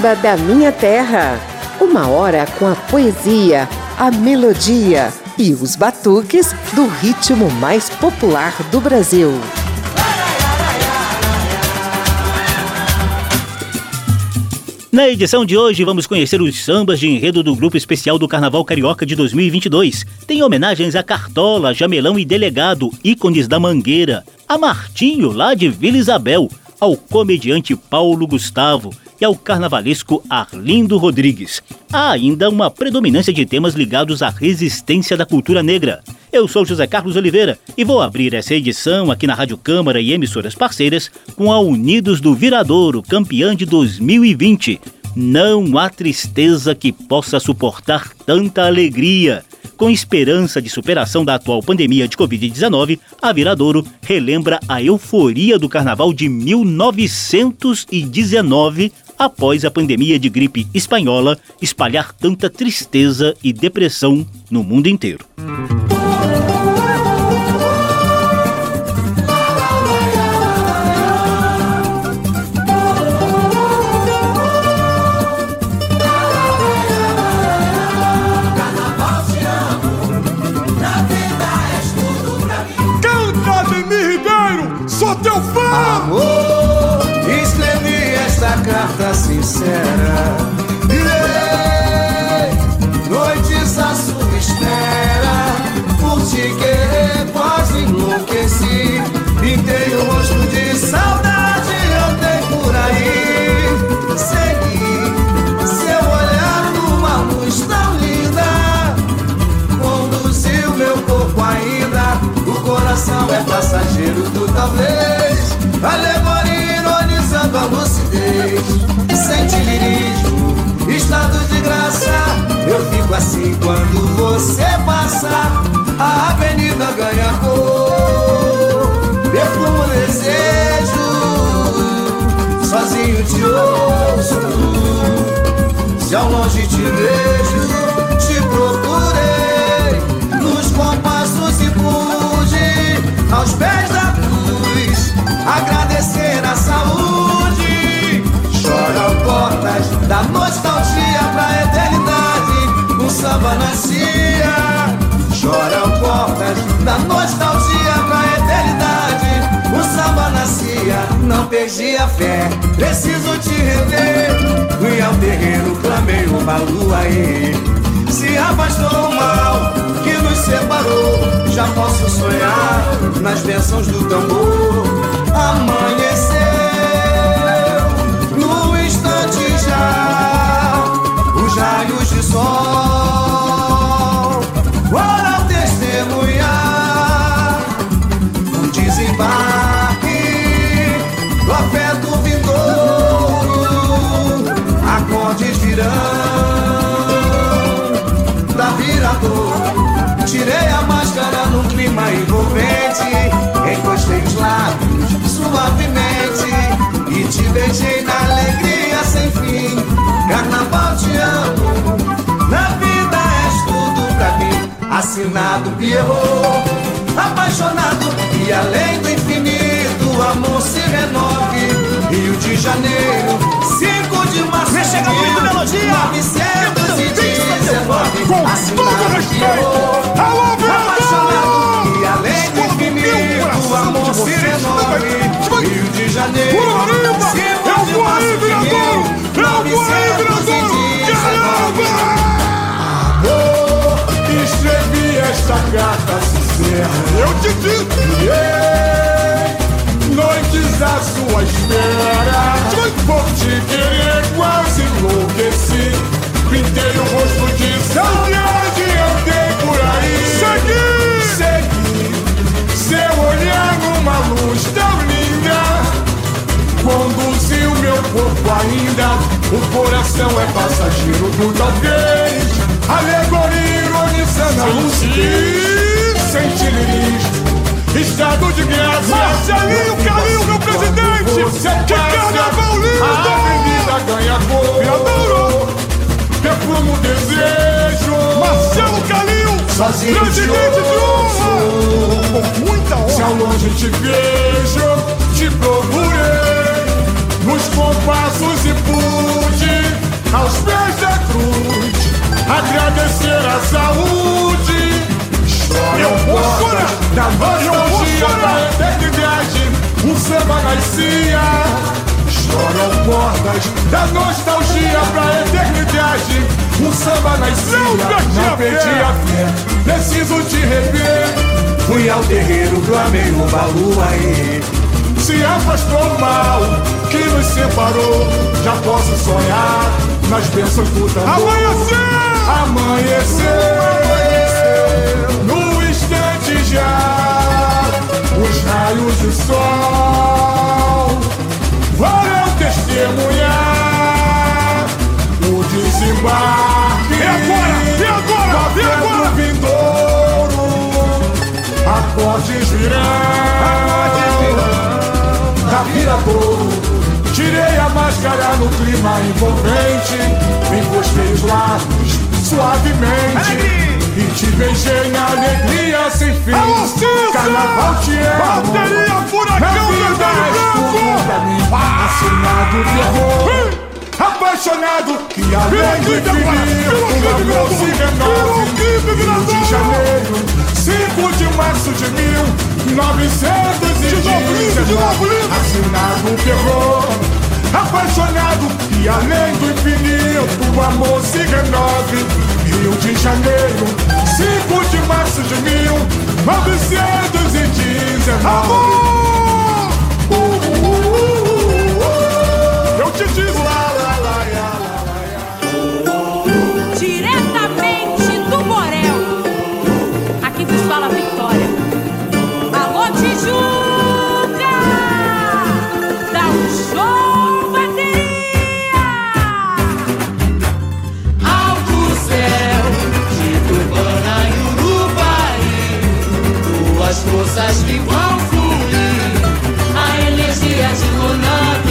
samba da minha terra. Uma hora com a poesia, a melodia e os batuques do ritmo mais popular do Brasil. Na edição de hoje, vamos conhecer os sambas de enredo do Grupo Especial do Carnaval Carioca de 2022. Tem homenagens a Cartola, Jamelão e Delegado, ícones da Mangueira, a Martinho, lá de Vila Isabel, ao comediante Paulo Gustavo e ao carnavalesco Arlindo Rodrigues. Há ainda uma predominância de temas ligados à resistência da cultura negra. Eu sou José Carlos Oliveira e vou abrir essa edição aqui na Rádio Câmara e emissoras parceiras com a Unidos do Viradouro, campeã de 2020. Não há tristeza que possa suportar tanta alegria. Com esperança de superação da atual pandemia de Covid-19, a Viradouro relembra a euforia do carnaval de 1919 após a pandemia de gripe espanhola espalhar tanta tristeza e depressão no mundo inteiro. Sincera. A avenida ganha cor. Perfumo desejo, sozinho te ouço. Se ao longe te vejo, te procurei nos compassos e pude aos pés da cruz agradecer a saúde choram portas da nostalgia pra eternidade. Um samba nascia. Portas da nostalgia pra eternidade. Um samba nascia, não perdi a fé. Preciso te rever. Fui ao terreno, clamei uma lua aí. Se afastou o mal que nos separou. Já posso sonhar nas bênçãos do tambor. Amanhecer os raios de sol virão da virador. Tirei a máscara num clima envolvente, encostei os lábios suavemente e te beijei na alegria sem fim. Carnaval te amo, na vida és tudo pra mim. Assinado Pierrot, apaixonado e além do infinito, amor se renove. Rio de Janeiro, 919, assinado Pierrot, apaixonado e além do infinito, amor se renove. Rio de Janeiro, 5 de março de 1919. Amor, escrevi esta carta sincera. Eu te digo, yeah. noites à sua espera. Por te querer quase enlouqueci. Pintei o rosto de saudade, andei por aí. Segui, segui, seu olhar numa luz tão linda. Conduziu meu corpo ainda, o coração é passageiro do talvez. Alegoria ironizando a lucidez, sem estado de graça. Marcelinho Calil, meu presidente! Que carnaval lindo! A avenida ganha cor. Deflumo desejo. Marcelo Calil, sozinho. Grande de honra. Com muita honra. Se ao longe te vejo, te procurei. Nos compassos e pude, aos pés da cruz, agradecer a saúde. Eu vou chorar, da nostalgia da eternidade, o samba nascia Estouram portas da nostalgia pra eternidade. O samba nascia, já perdi, a, fé. a fé. Preciso te rever. Fui ao terreiro do amigo e Se afastou o mal que nos separou. Já posso sonhar nas bênçãos do tambor. Amanhecer! Amanhecer! Amanhecer. No instante já, os raios do sol testemunhar o desembarque. E agora? E agora? E agora? Vindouro, acordes virão, acordes virão da Viradouro. Tirei a máscara no clima envolvente, me postei os lábios suavemente. E te beijei na alegria sem fim. Carnaval te é. Bateria Furacão Bebê Branco! Assinado terror Apaixonado que do infinito. O amor se renove. De janeiro 5 de março de mil novecentos e dezenove. Assinado terror Apaixonado que além do infinito O amor se renove. Rio de Janeiro, 5 de março de 1919. forças que vão fluir. A energia de Conan.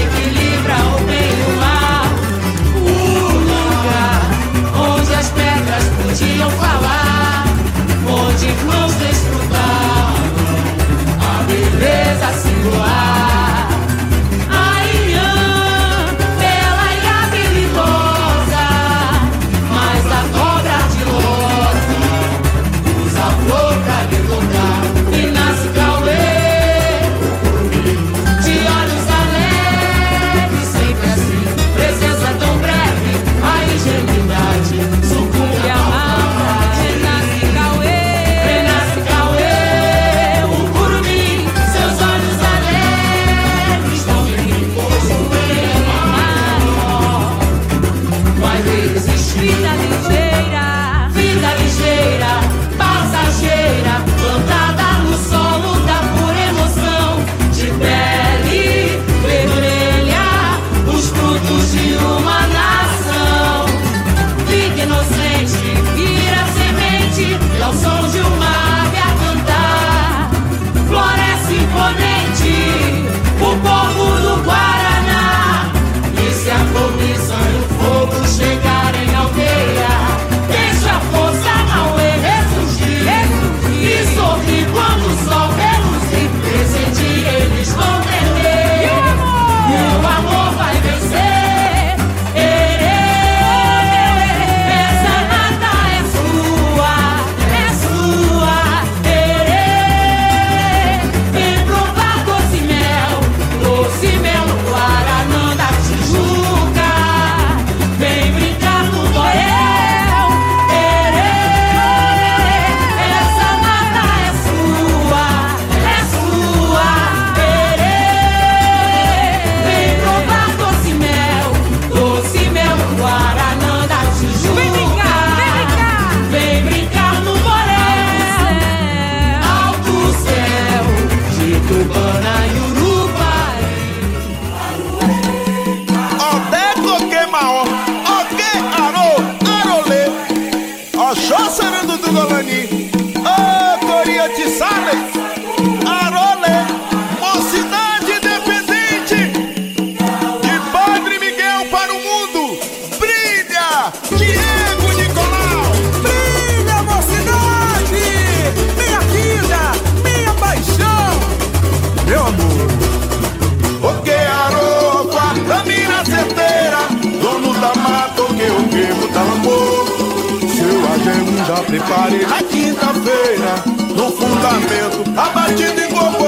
Na quinta-feira, no fundamento, a batida em gogô.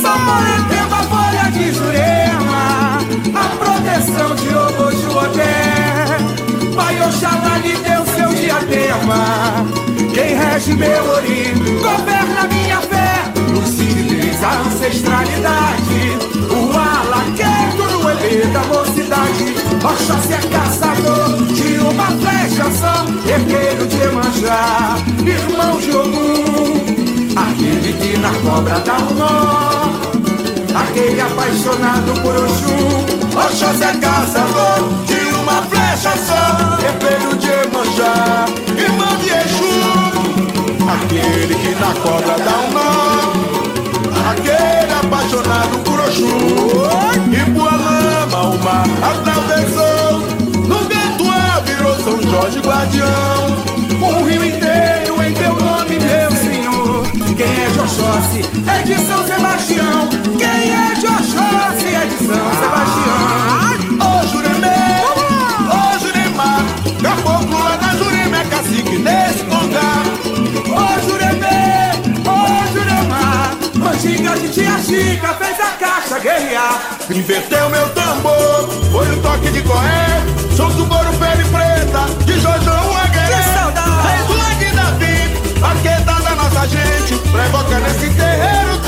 Samaritema, folha de Jurema, a proteção de Obojo Odé. Pai Oxalá lhe deu seu diadema, quem rege meu ori, governa minha fé. Lucidez, a ancestralidade, o ar da mocidade, Oxóssi é caçador de uma flecha só, herdeiro de manjar, irmão de Ogum, aquele que na cobra dá um nó, aquele apaixonado por Oxum, Oxóssi é caçador de uma flecha só, herdeiro de Emanjá, irmão de Exu, aquele que na cobra dá um nó, guardião, um rio inteiro em teu nome, meu Senhor. Quem é de Oxóssi é de São Sebastião. Quem é de Oxóssi é de São Sebastião. Ô Juremê, ô Juremá, caboclo lá da Jurema é cacique nesse lugar. Ô Juremê, ô Juremá, Mantinga de tia Chica fez a caixa guerrear. Inverteu meu tambor, foi o toque de correr. Sou do Boro Pele Preta, de Jojão Agueré. Rei do Lag Davi, arqueta da nossa gente. Provoca nesse terreiro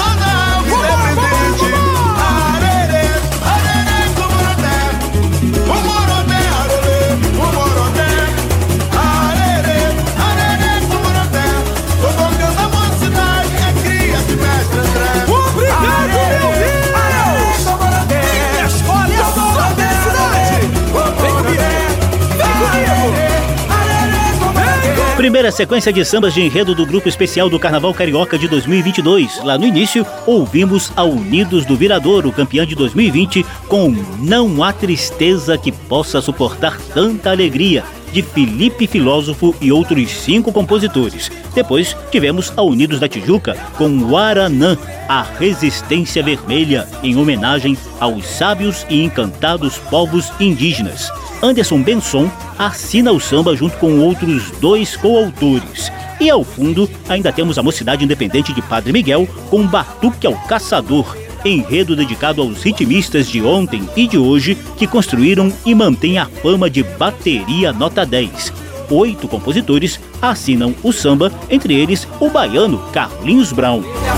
Primeira sequência de sambas de enredo do grupo especial do Carnaval Carioca de 2022. Lá no início, ouvimos a Unidos do Viradouro, campeã de 2020, com Não há tristeza que possa suportar tanta alegria, de Felipe Filósofo e outros cinco compositores. Depois tivemos a Unidos da Tijuca com Guaranã, a Resistência Vermelha, em homenagem aos sábios e encantados povos indígenas. Anderson Benson assina o samba junto com outros dois coautores. E ao fundo, ainda temos a Mocidade Independente de Padre Miguel com Batuque ao Caçador, enredo dedicado aos ritmistas de ontem e de hoje que construíram e mantêm a fama de bateria nota 10. Oito compositores assinam o samba, entre eles o baiano Carlinhos Brown. É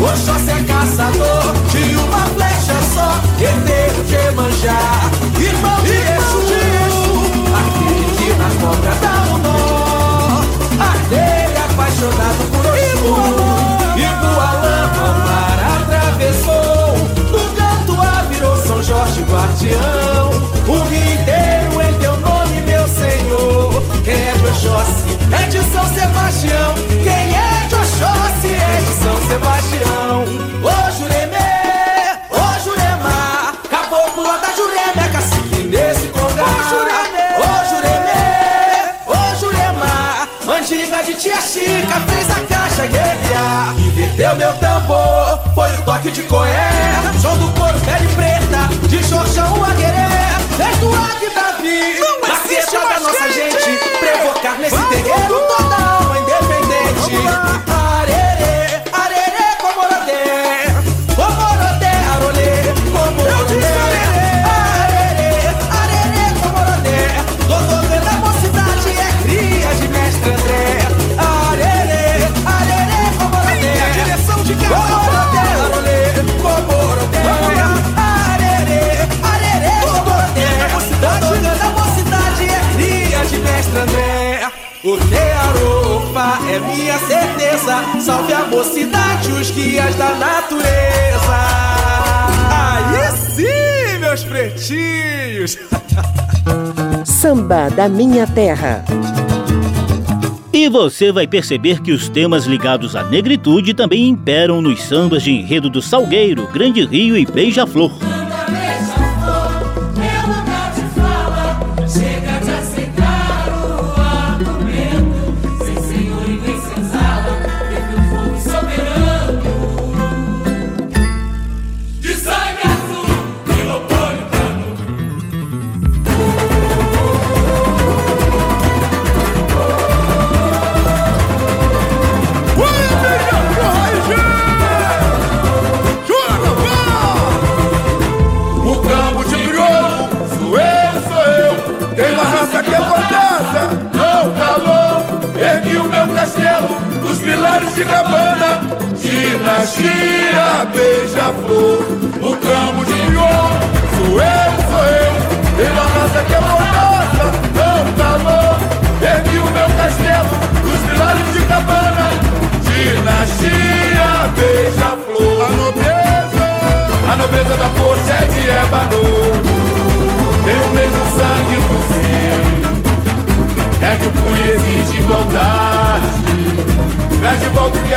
Oxóssi é caçador de uma flecha só, de Emanjá, apaixonado por Oxum, e Bualã o mar atravessou, no canto a virou São Jorge guardião, o rio inteiro em teu nome, meu Senhor, quem é de Oxóssi é de São Sebastião, quem é de Oxóssi é de São Sebastião. Inverteu meu tambor, foi o toque de coé. Som do couro, pele preta, xoxão a querer. Desde o Ag Davi, Salve a mocidade, os guias da natureza. Aí sim, meus pretinhos. Samba da Minha Terra. E você vai perceber que os temas ligados à negritude também imperam nos sambas de enredo do Salgueiro, Grande Rio e Beija-Flor.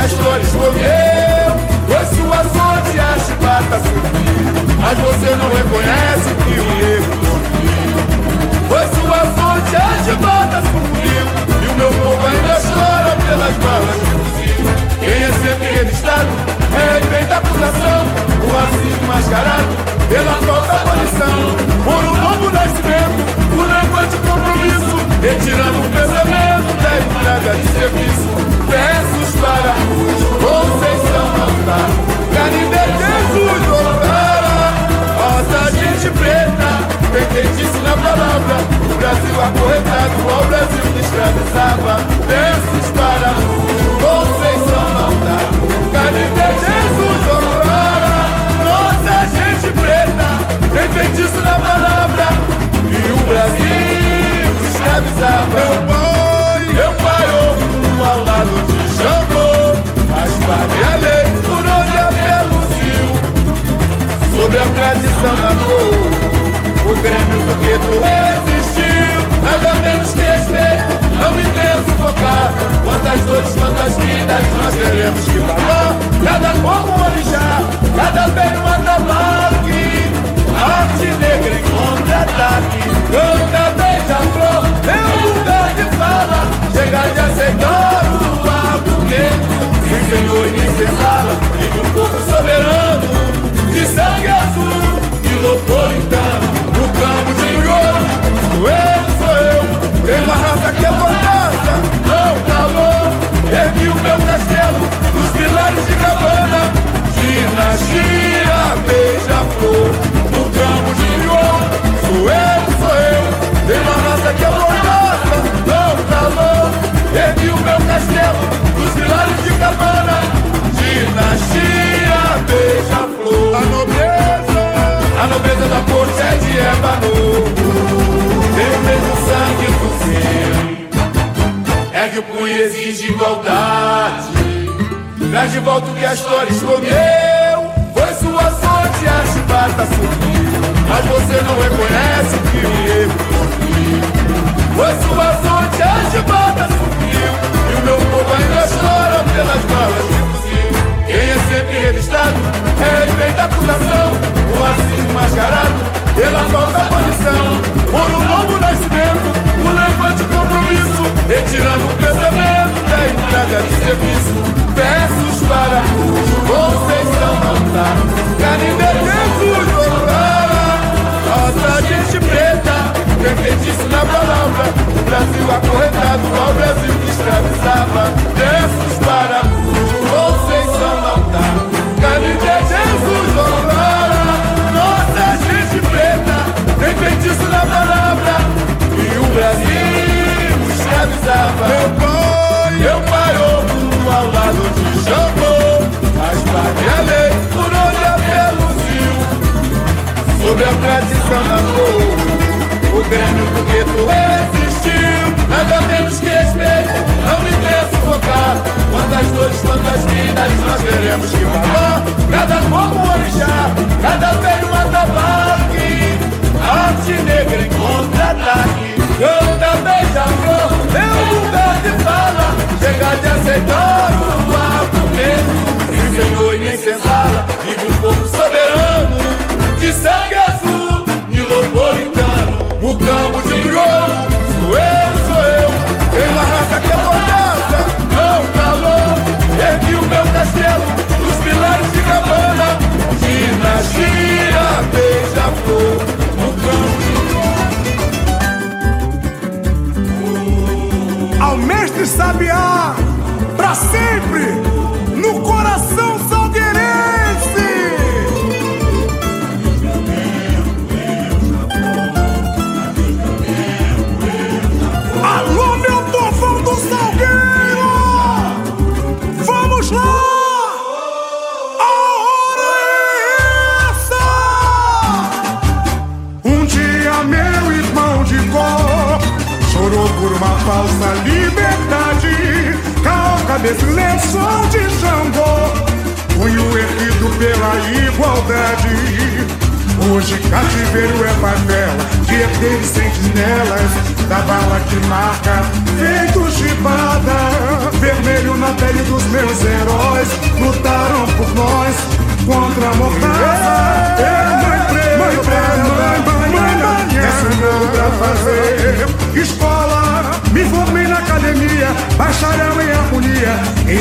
As flores comeu Pois sua sorte a chibata subiu Mas você não reconhece que o subiu Pois sua sorte a chibata subiu E o meu povo ainda chora pelas balas de fuzil Quem é sempre revistado é bem da acusação O racismo mascarado pela falta abolição Por um novo nascimento, por levante compromisso Retirando o pensamento da entrega de serviço Altar Canindé Jesus Obrara Rosa gente preta Tem feitiço na palavra O Brasil acorrentado ao Brasil que escravizava Versos para Conceição Altar Canindé Jesus Obrara Nossa gente preta Tem feitiço na palavra E o Brasil escravizava Meu pai, meu pai, oh, ao lado de Sobre a tradição da cor O Grêmio do gueto resistiu Nada menos que respeito, não me devo focar Quantas dores, quantas vidas nós teremos que falar Cada como um orixá, cada bem um atabaque. Arte negra em contra-ataque Canta beija-flor, meu lugar de fala. Chega de aceitar o argumento. Sem senhor e nem senzala E do povo soberano sangue azul e lopolitano No campo de ouro, eu, sou eu uma raça que é fortaça, não calor Ergui o meu castelo Nos pilares de cabana. Dinastia beija-flor no campo de ouro, sou eu, sou eu uma raça que é mordaça, não calor Ergui o meu castelo dos pilares de cabana. Dinastia beija-flor nobreza da força é de ébano Tem o mesmo sangue do seu É que o punho exige igualdade. Traz de volta o que a história escondeu. Foi sua sorte a chibata subiu. Mas você não reconhece que erro subiu Foi sua sorte a chibata subiu. E o meu povo ainda chora pelas balas sempre revistado. É respeito à acusação O racismo mascarado. Pela falta abolição Por um novo nascimento, o levante compromisso Retirando o pensamento da entrega de serviço. Versos para Conceição Altar Canindé Jesus Obrara Nossa gente preta Tem feitiço na palavra. O Brasil acorrentado ao Brasil que escravizava. Versos para Conceição feitiço na palavra. E o Brasil escravizava Meu pai, meu pai, oh, ao lado de Xangô A espada e a lei, por onde a fé luziu? Sobre a tradição da cor O Grêmio do gueto resistiu Nada menos que respeito, não me deixe focar. Quantas dores, quantas vidas nós teremos que falar Cada como um orixá, cada velho um atabaque Arte negra em contra-ataque Canta beija-flor, meu lugar de fala Chega de aceitar o argumento. Sem senhor e nem senzala Vive um povo soberano. De sangue azul, nilopolitano O campo de crioulo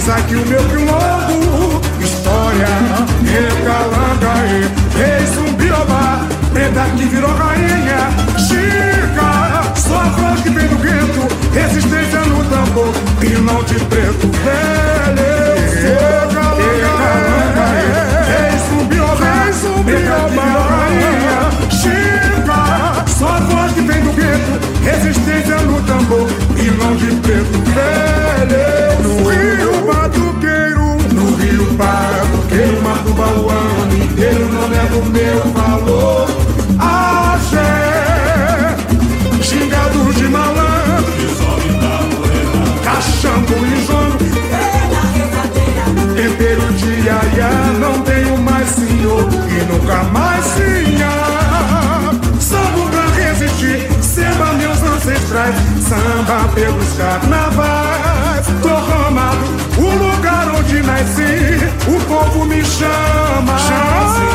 Eis aqui o meu quilombo, história, recalanga, rei zumbiobá, preta que virou rainha, samba pelos carnavais, tô ramado, o lugar onde nasci, o povo me chama, chama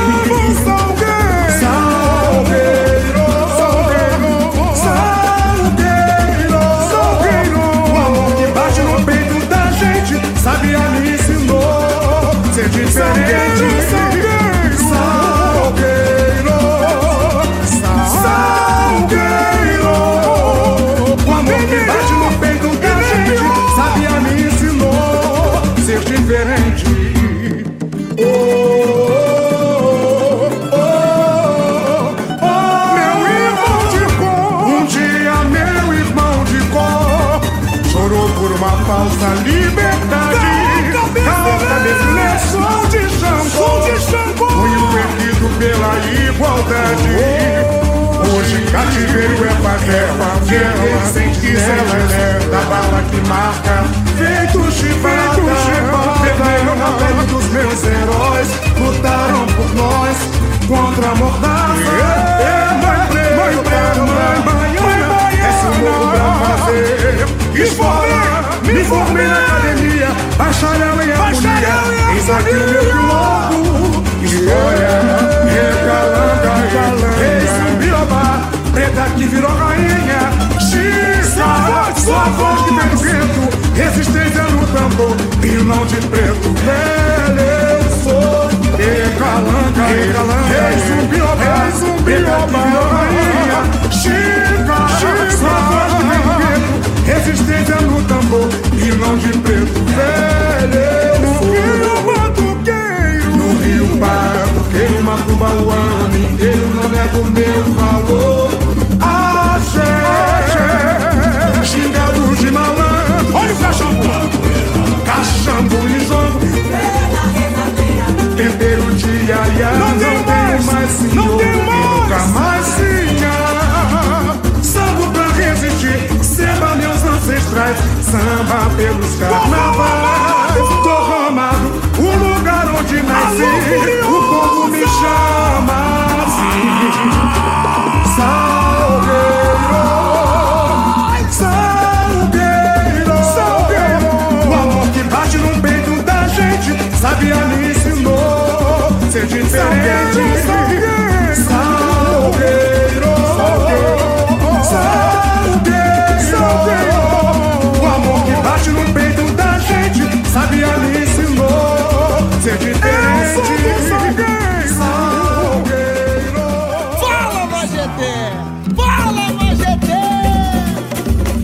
cativeiro é favela, guerra sem quiselas, da bala que marca, feito chibata, vermelho na pele dos meus heróis, lutaram por nós contra a mordaça. É mãe preta, mãe baiana, esse mundo pra fazer. Escola. Me formei na academia, bacharel em harmonia, eis aqui meu quilombo, história, virou rainha, Chica, sua voz que do vento, resistência no tambor, e não de preto, velho eu sou, recalanga, rei zumbiobá, preta que virou rainha, Chica, sua voz que do vento, resistência no tambor, e não de preto, velho eu sou, no rio batuqueiro, Matuba o ano inteiro, não nego meu valor, cachando e jogo, tempero de aiá, não, tenho mais senhor, e nunca mais. Tinha, samba pra resistir, samba meus ancestrais, samba pelos carnavais, tô ramado, o lugar onde nasci, o povo me chama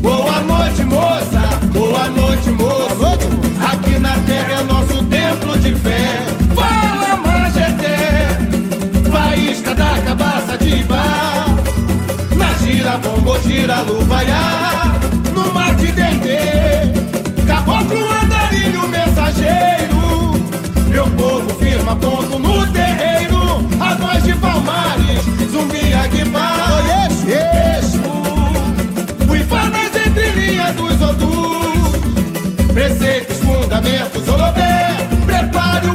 Boa noite, moça. Boa noite, moço. Aqui na terra é nosso templo de fé. Gojira luvaiá, no mar de Dendê. Caboclo, andarilho, mensageiro. Meu povo firma ponto no terreiro. A voz de Palmares, zumbi Aguimar. Oiexo, O Uiva nas entrelinhas dos odus. Preceitos, fundamentos, holobé. Prepare o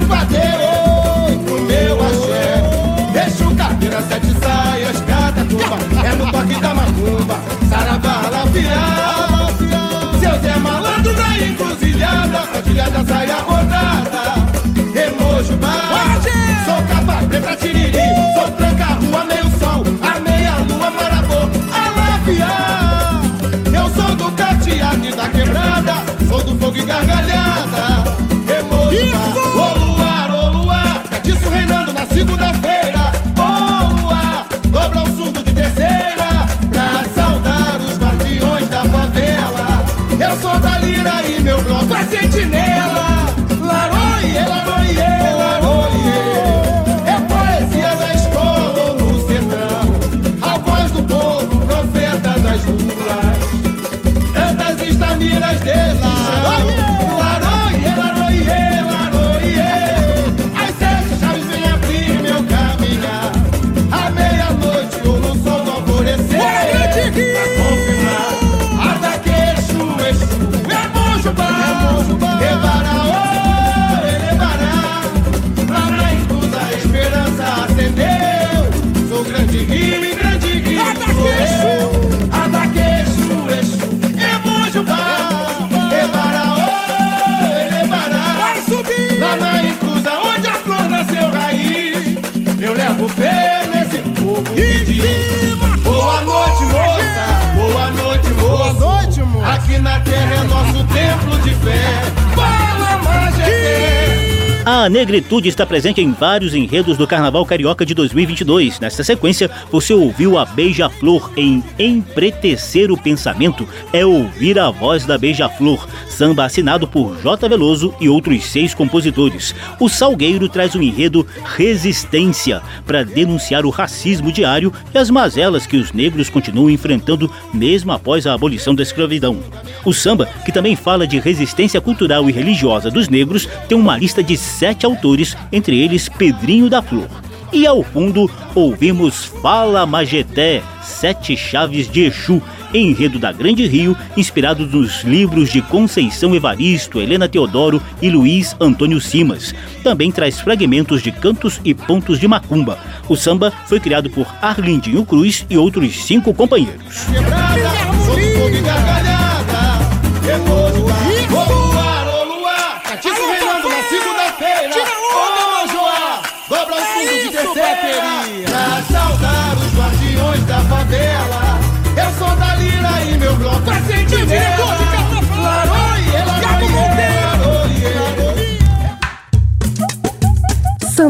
A negritude está presente em vários enredos do Carnaval Carioca de 2022. Nesta sequência, você ouviu a Beija-Flor em Empretecer o Pensamento, é ouvir a voz da Beija-Flor, samba assinado por J. Veloso e outros seis compositores. O Salgueiro traz o enredo Resistência, para denunciar o racismo diário e as mazelas que os negros continuam enfrentando mesmo após a abolição da escravidão. O samba, que também fala de resistência cultural e religiosa dos negros, tem uma lista de sete autores, entre eles Pedrinho da Flor. E ao fundo, ouvimos Fala Majeté, Sete Chaves de Exu, enredo da Grande Rio, inspirado nos livros de Conceição Evaristo, Helena Teodoro e Luiz Antônio Simas. Também traz fragmentos de cantos e pontos de macumba. O samba foi criado por Arlindinho Cruz e outros cinco companheiros. Quebrada,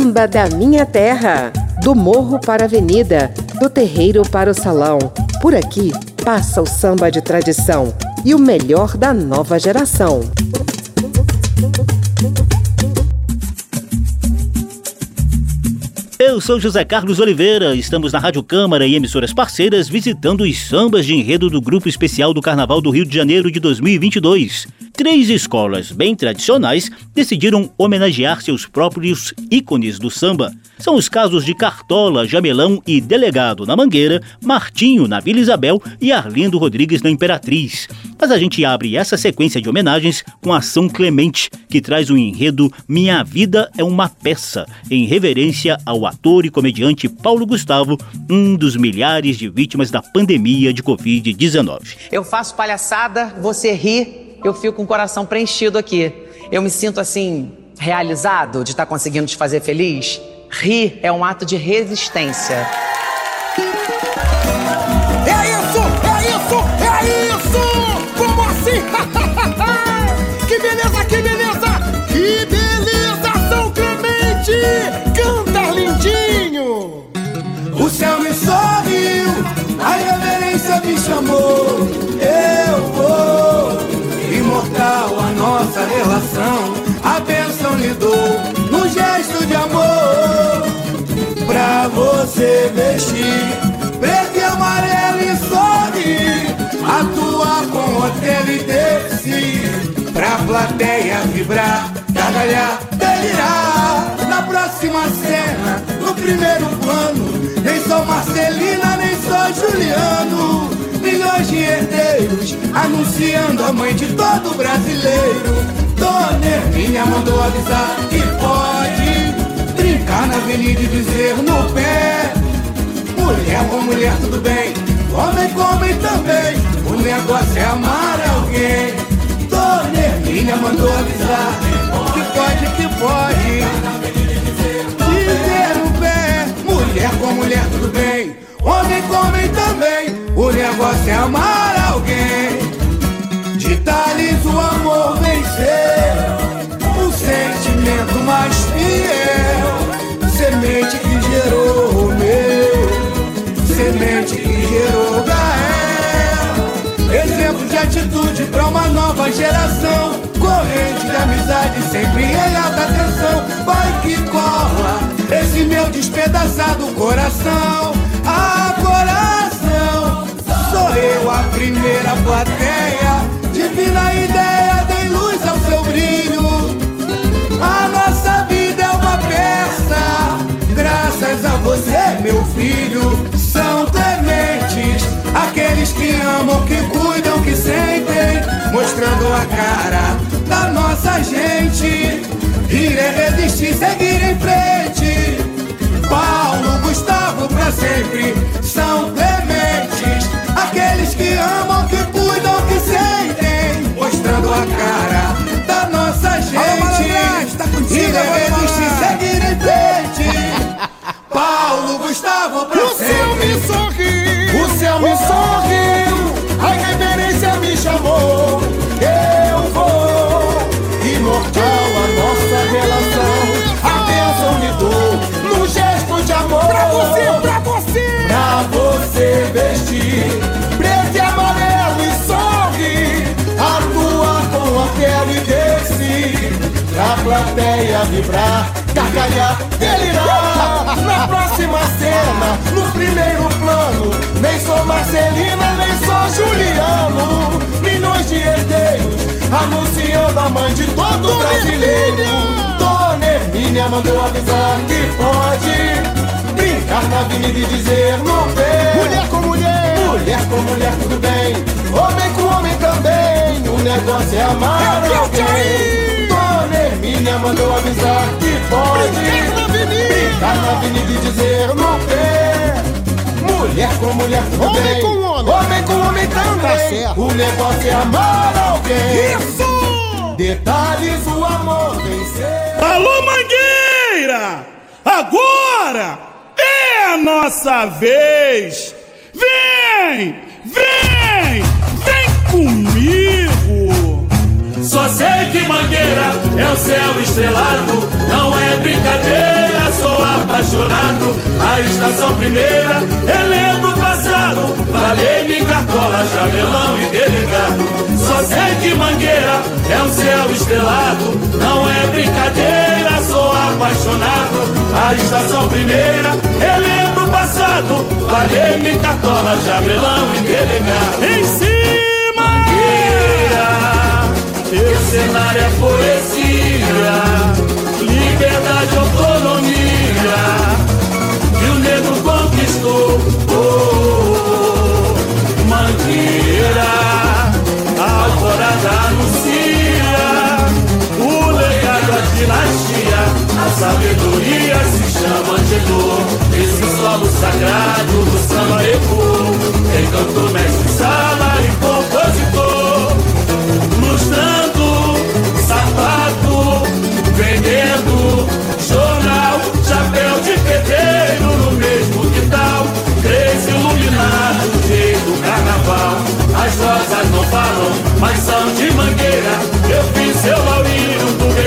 Samba da Minha Terra. Do morro para a avenida, do terreiro para o salão. Por aqui passa o samba de tradição e o melhor da nova geração. Eu sou José Carlos Oliveira, estamos na Rádio Câmara e emissoras parceiras visitando os sambas de enredo do Grupo Especial do Carnaval do Rio de Janeiro de 2022. Três escolas bem tradicionais decidiram homenagear seus próprios ícones do samba. São os casos de Cartola, Jamelão e Delegado na Mangueira, Martinho na Vila Isabel e Arlindo Rodrigues na Imperatriz. Mas a gente abre essa sequência de homenagens com a São Clemente, que traz o enredo Minha Vida é uma Peça, em reverência ao ator e comediante Paulo Gustavo, um dos milhares de vítimas da pandemia de Covid-19. Eu faço palhaçada, você ri, eu fico com o coração preenchido aqui. Eu me sinto assim, realizado de estar conseguindo te fazer feliz. Rir é um ato de resistência. É isso, é isso, é isso! Como assim? que beleza, que beleza! Que beleza, São Clemente! Canta lindinho! O céu me sorriu, a reverência me chamou. Nossa relação. A bênção lhe dou num gesto de amor. Pra você vestir preto e amarelo e sorrir. Atuar com hotel e descer. Pra plateia vibrar, gargalhar, delirar. Na próxima cena, no primeiro plano. Nem sou Marcelina, nem sou Juliano. Milhões de herdeiros anunciando a mãe de todo brasileiro. Dona Hermínia mandou avisar que pode brincar na avenida e dizer no pé. Mulher com mulher, tudo bem. Homem com homem também. O negócio é amar alguém. Dona Hermínia mandou avisar que pode, que pode. Dizer no pé. Mulher com mulher, tudo bem. Homem com homem também. O negócio é amar alguém. De tales o amor vencer. O sentimento mais fiel. Semente que gerou Romeu. Semente que gerou Gael. Exemplo de atitude pra uma nova geração. Corrente de amizade sempre em alta tensão. Vai que cola esse meu despedaçado coração. Ah, coração, sou eu a primeira plateia. Divina ideia, dei luz ao seu brilho. A nossa vida é uma peça, graças a você, meu filho. São tementes, aqueles que amam, que cuidam, que sentem, mostrando a cara da nossa gente. É resistir, seguir em frente salvo pra sempre são dementes, aqueles que amam, que cuidam, que sentem, mostrando a cara da nossa gente. Alô, tá contigo, e devemos te seguir em frente. Paulo Gustavo pra o sempre. O céu me sorriu, o céu me sorriu, a reverência me chamou. Eu vou imortal a nossa relação. amor. Pra você, pra você. Pra você vestir preto e amarelo e sorrir. Atua com a pele desse. Pra plateia vibrar, gargalhar, delirar. Na próxima cena, no primeiro plano. Nem sou Marcelina, nem sou Juliano. Milhões de herdeiros anunciando a mãe de todo brasileiro. Dona Hermínia mandou avisar que pode brincar na avenida e dizer no pé. Mulher com mulher, Mulher com mulher, tudo bem. Homem com homem também. O negócio é amar É alguém. Dona Hermínia mandou avisar que pode Brincar na avenida. brincar na avenida e dizer no pé. Mulher com mulher, tudo Homem bem. com homem. Homem com homem também. Tá certo. O negócio é amar alguém. isso! Detalhes, o amor vencer. Alô, Mangueira! Agora a nossa vez! Vem! Vem! Vem comigo! Só sei que Mangueira é o céu estrelado, não é brincadeira, sou apaixonado. A estação primeira, lembro o passado, falei-me cartola, jamelão e delegado. Só sei que Mangueira é o céu estrelado, não é brincadeira, apaixonado. A estação primeira, eu lembro o passado, falei-me cartola, jamelão e delegado. Em cima! Mangueira, teu cenário é poesia, liberdade, autonomia, que o negro conquistou. Oh, Mangueira, a alvorada anuncia sabedoria se chama de Esse solo sagrado do samba ecoou, encantou mestre sala e compositor lustrando sapato, vendendo jornal, chapéu de pedreiro no mesmo quintal, três iluminados, jeito carnaval. As rosas não falam, mas são de mangueira. Eu vi seu tu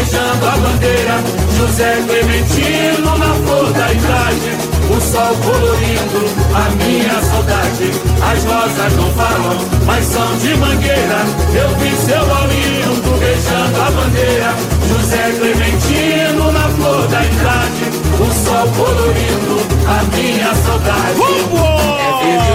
beijando a bandeira, José Clementino na flor da idade. O sol colorindo a minha saudade. As rosas não falam, mas são de mangueira. Eu vi seu tu beijando a bandeira. José Clementino na flor da idade. O sol colorindo a minha saudade. É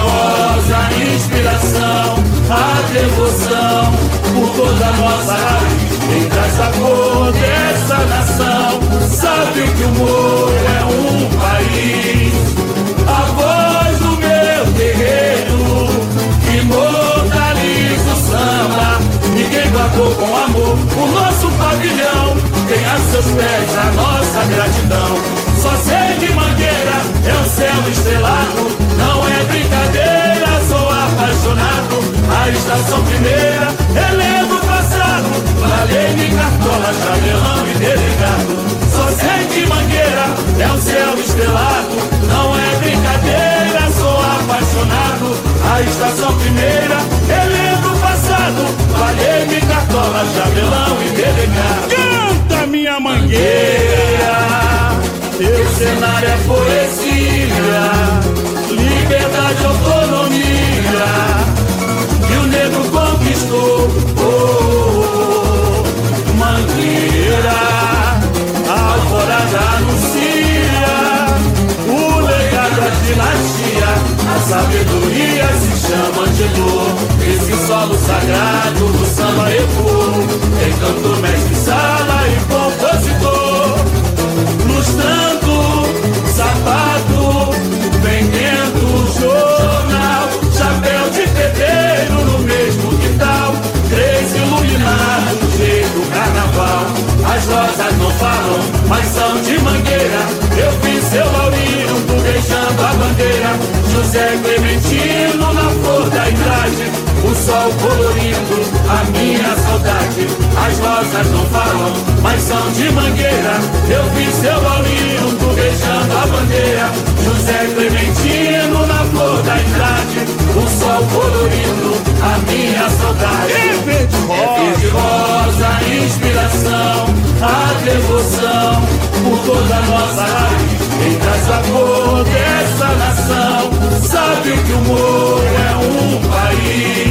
rosa, inspiração, a devoção por toda nossa raiz. Quem traz a cor dessa nação sabe que o Moro é um país. A voz do meu terreiro que imortaliza o samba. E quem guardou com amor o nosso pavilhão tem a seus pés a nossa gratidão. Só sei que Mangueira é o céu estrelado, não é brincadeira, sou apaixonado. A estação primeira, relembro o passado, valei-me cartola, jamelão e delegado. Só sei que Mangueira é o céu estrelado, não é brincadeira, sou apaixonado. A estação primeira, relembro o passado, valei-me cartola, jamelão e delegado. Canta, minha mangueira! Cenário é poesia, liberdade, autonomia, que o negro conquistou. Oh, Mangueira, a alvorada anuncia o legado, a dinastia, a sabedoria se chama de dor. Esse solo sagrado do samba ecoou, encantou mestre sala e compositor As rosas não falam, mas são de mangueira. Eu vi seu Laurino tu beijando a bandeira, José Clementino na flor da idade. O sol colorindo a minha saudade. As rosas não falam, mas são de mangueira. Eu vi seu Laurinho tu beijando a bandeira. José Clementino na flor da idade. O sol colorindo a minha saudade. É verde É verde rosa, inspiração, a devoção por toda a nossa raiz. Quem traz a cor dessa nação sabe que o morro é um país.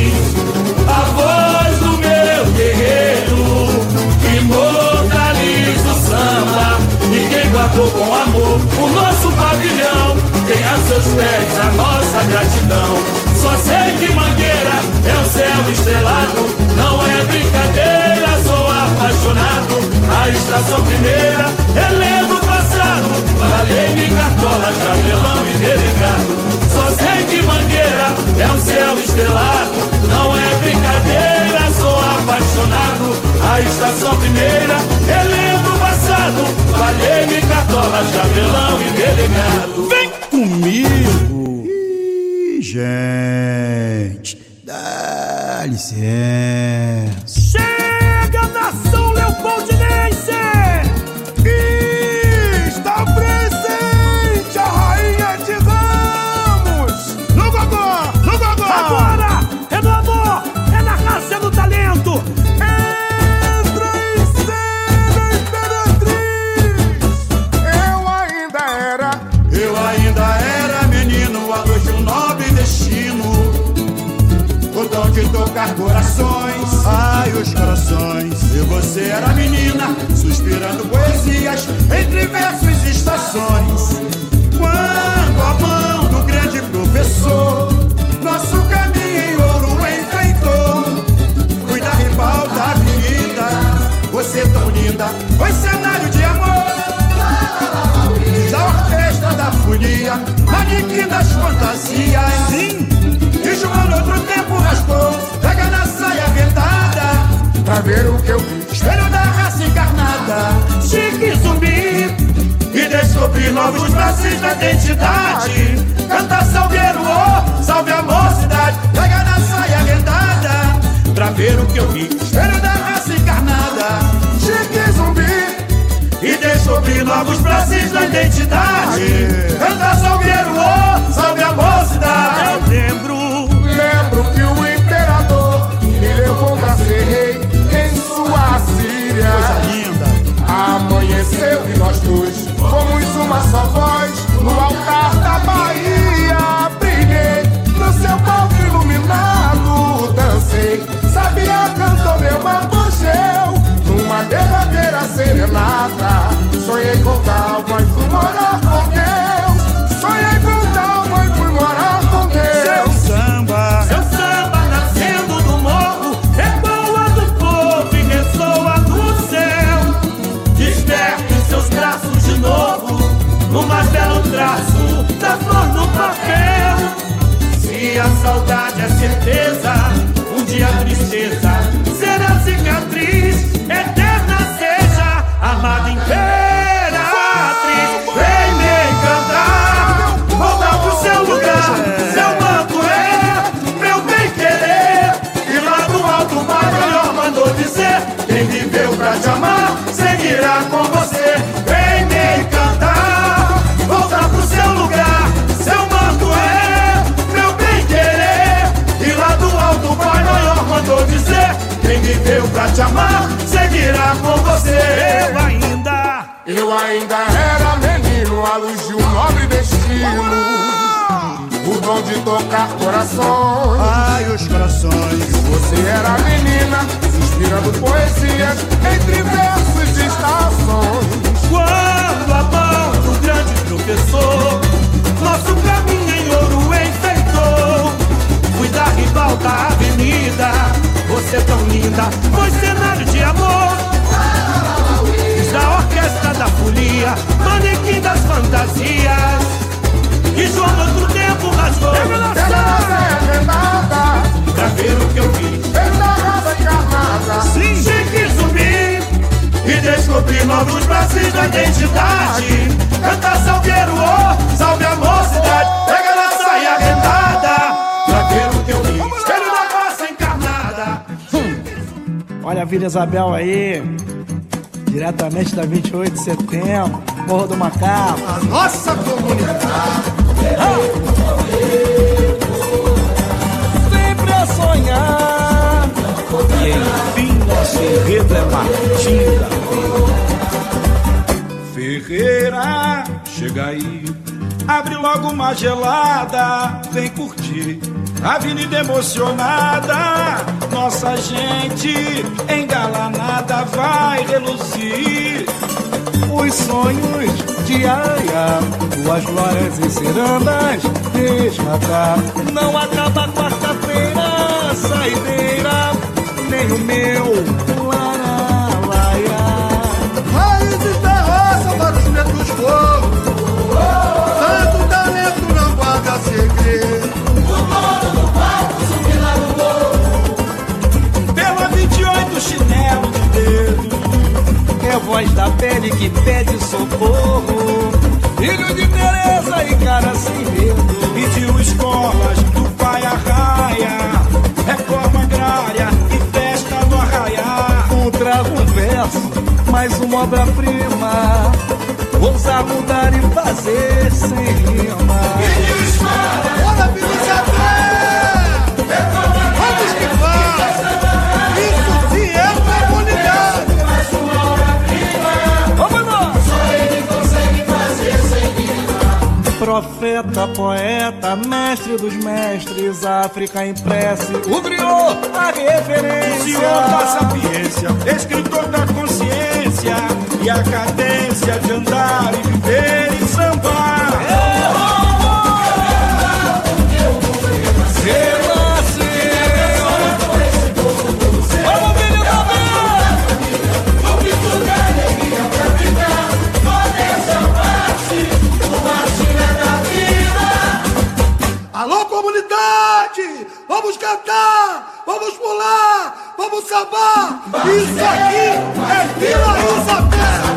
Guardou com amor o nosso pavilhão tem a seus pés a nossa gratidão. Só sei que Mangueira é o céu estrelado, não é brincadeira, sou apaixonado. A estação primeira, relembro o passado, Valei-me cartola, cabelão e delegado. Só sei que Mangueira é o céu estrelado, não é brincadeira, sou apaixonado. A estação primeira, o passado, Valei-me cartola, cabelão e delegado. Vem comigo! Ih, gente, dá licença. Você era menina, suspirando poesias entre versos e estações. Quando a mão do grande professor, nosso caminho em ouro enfeitou. Fui da ribalta avenida, você tão linda, foi cenário de amor da orquestra da folia, manequim das fantasias. Sim. E João outro tempo raspou, pega na saia vendada, pra ver o que eu vi. Espelho da raça encarnada, chique zumbi. E descobri novos braços da identidade. Canta salgueiro, oh, salve a mocidade. Pega na saia vendada, pra ver o que eu vi. Espelho da raça encarnada, chique zumbi. E descobri novos braços da identidade Canta salgueiro, oh, salve a mocidade Eu Lembro ainda era menino, à luz de um nobre destino. O dom de tocar corações. ai os corações. Você era menina, suspirando poesias entre versos e estações. Quando a mão do grande professor Nosso caminho em ouro enfeitou Fui da rival da avenida Você tão linda, foi cenário de amor novos braços da identidade Canta salgueiro, oh, salve a mocidade Pega na saia rendada Pra ver o que eu vi Espelho da raça encarnada Olha a Vila Isabel aí, diretamente da 28 de setembro, Morro do Macaco. A nossa comunidade. Sempre a sonhar. E enfim, nosso enredo é Martim da Vila. Ferreira, chega aí. Abre logo uma gelada, vem curtir. Avenida emocionada, nossa gente engalanada vai reluzir. Os sonhos de aia, tuas glórias e cirandas, desmatar. Não acaba quarta-feira, saideira, nem o meu voz da pele que pede socorro. Filho de Teresa e cara sem medo. Pediu escolas do pai arraia. Reforma agrária e festa do arraiar. Um um verso, mais uma obra-prima. Ousar mudar e fazer sem rima. Bora, Vila Poeta, mestre dos mestres, África em o griot, a referência. Senhor da sapiência, escritor da consciência e a cadência de andar e viver sambar! Isso aqui é Vila Isabel!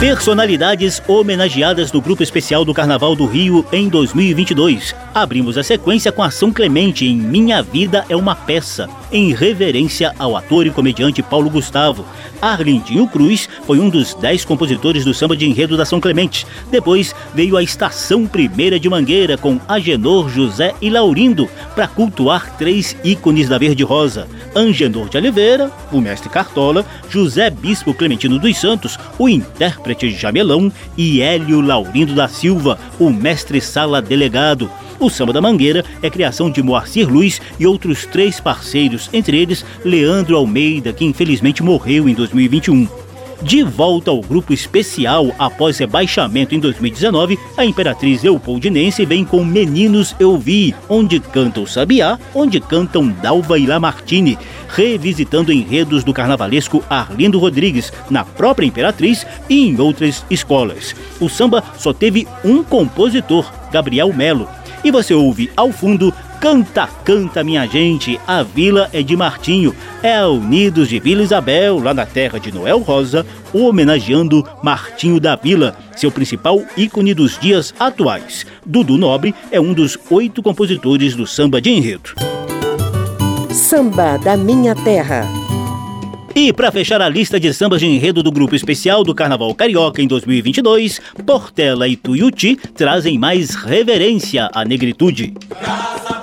Personalidades homenageadas do Grupo Especial do Carnaval do Rio em 2022. Abrimos a sequência com a São Clemente em Minha Vida é uma Peça, em reverência ao ator e comediante Paulo Gustavo. Arlindinho Cruz foi um dos dez compositores do samba de enredo da São Clemente. Depois veio a Estação Primeira de Mangueira com Agenor, José e Laurindo para cultuar três ícones da Verde Rosa: Angenor de Oliveira, o mestre Cartola, José Bispo Clementino dos Santos, o intérprete Jamelão e Hélio Laurindo da Silva, o mestre Sala Delegado. O Samba da Mangueira é criação de Moacir Luiz e outros três parceiros, entre eles Leandro Almeida, que infelizmente morreu em 2021. De volta ao grupo especial após rebaixamento em 2019, a Imperatriz Leopoldinense vem com Meninos Eu Vi, onde canta o Sabiá, onde cantam Dalva e Lamartine, revisitando enredos do carnavalesco Arlindo Rodrigues, na própria Imperatriz e em outras escolas. O samba só teve um compositor, Gabriel Melo, e você ouve ao fundo Canta, canta, minha gente, a vila é de Martinho. É a Unidos de Vila Isabel, lá na terra de Noel Rosa, homenageando Martinho da Vila, seu principal ícone dos dias atuais. Dudu Nobre é um dos oito compositores do samba de enredo. Samba da Minha Terra. E para fechar a lista de sambas de enredo do grupo especial do Carnaval Carioca em 2022, Portela e Tuiuti trazem mais reverência à negritude. Casa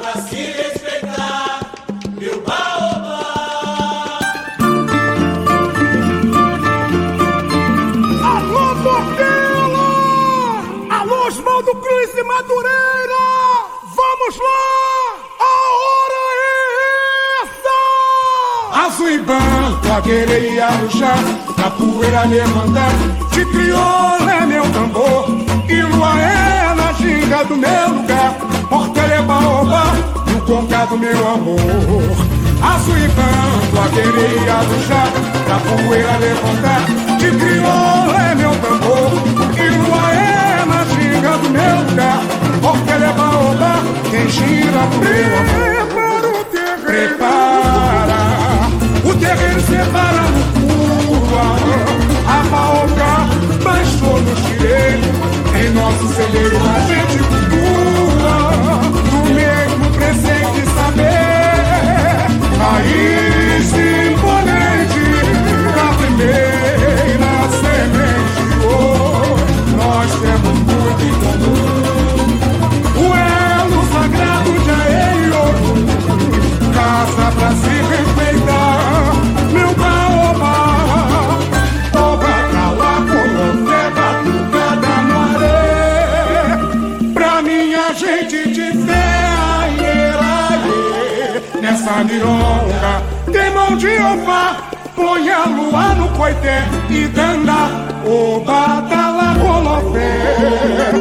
Madureira! Vamos lá! A hora é essa! Azul e branco, a querer e arrochar, capoeira levantar, de crioula é meu tambor, e lua é na ginga do meu lugar, portela é baobá, e o concado meu amor. Azul e branco, a querer e arrochar, capoeira levantar, de crioula é meu tambor, ginga do meu lugar, portela é baobá, quem gira do meu. Prepara o terreiro separa no curva A malga baixou no direito Em nosso celeiro a gente cultua Do mesmo presente saber Raiz aê. Nessa mironga tem mão de ová, põe a lua no coité e danda, o badala colofé.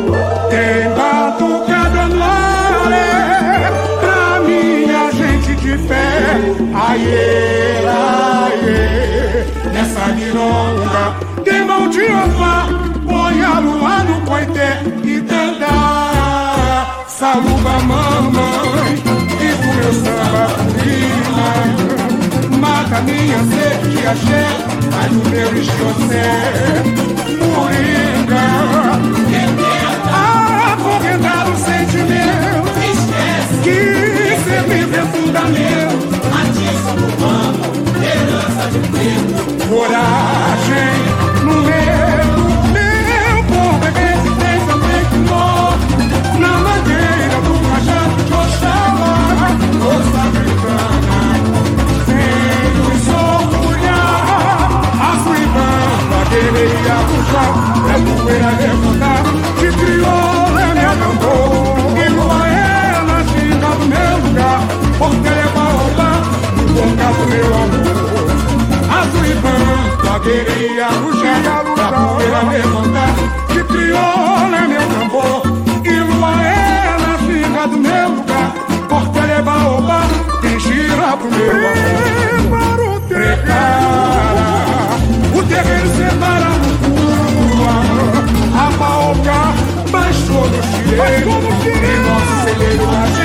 Tem batucada areia, pra minha gente de fé, aê, aê, nessa mironga, tem mão de ová, põe a lua no coité e tanda, saluba mamãe, e o meu samba mata minha sede de axé, faz o meu escocé, moringa, acorrentar o sentimento, que ser livre é fundamento. Matiça no vamos, herança de preto. Coragem bateria, o gingalo da poeira levantar, que crioula é meu tambor, e lua é na finca do meu lugar, porta leva o bar, tem gira pro meu amor. Prepara o terreiro. Separa no pulo, a pau baixou no chile, e nosso celeiro nasceu.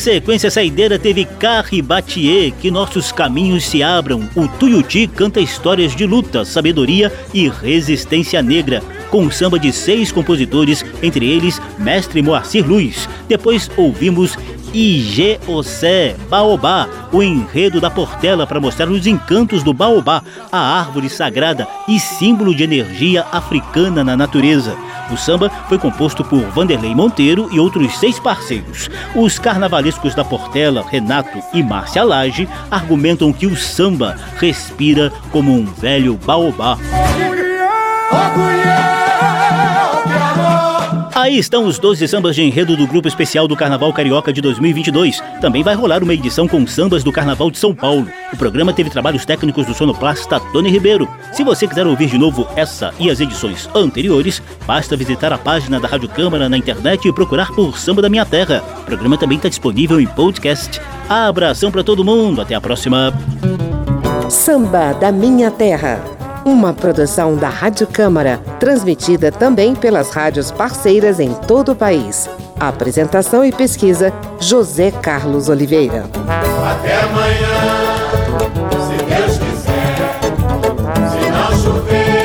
sequência saideira teve Carribatier, Que Nossos Caminhos Se Abram. O Tuiuti canta histórias de luta, sabedoria e resistência negra com um samba de seis compositores, entre eles Mestre Moacir Luiz. Depois ouvimos Igeocé Baobá, o enredo da Portela para mostrar os encantos do baobá, a árvore sagrada e símbolo de energia africana na natureza. O samba foi composto por Vanderlei Monteiro e outros seis parceiros. Os carnavalescos da Portela, Renato e Márcia Lage, argumentam que o samba respira como um velho baobá. Agulha, agulha. Aí estão os 12 sambas de enredo do Grupo Especial do Carnaval Carioca de 2022. Também vai rolar uma edição com sambas do Carnaval de São Paulo. O programa teve trabalhos técnicos do sonoplasta Tony Ribeiro. Se você quiser ouvir de novo essa e as edições anteriores, basta visitar a página da Rádio Câmara na internet e procurar por Samba da Minha Terra. O programa também está disponível em podcast. Abração para todo mundo, até a próxima. Samba da Minha Terra uma produção da Rádio Câmara, transmitida também pelas rádios parceiras em todo o país. Apresentação e pesquisa: José Carlos Oliveira. Até amanhã, se Deus quiser, se não chover.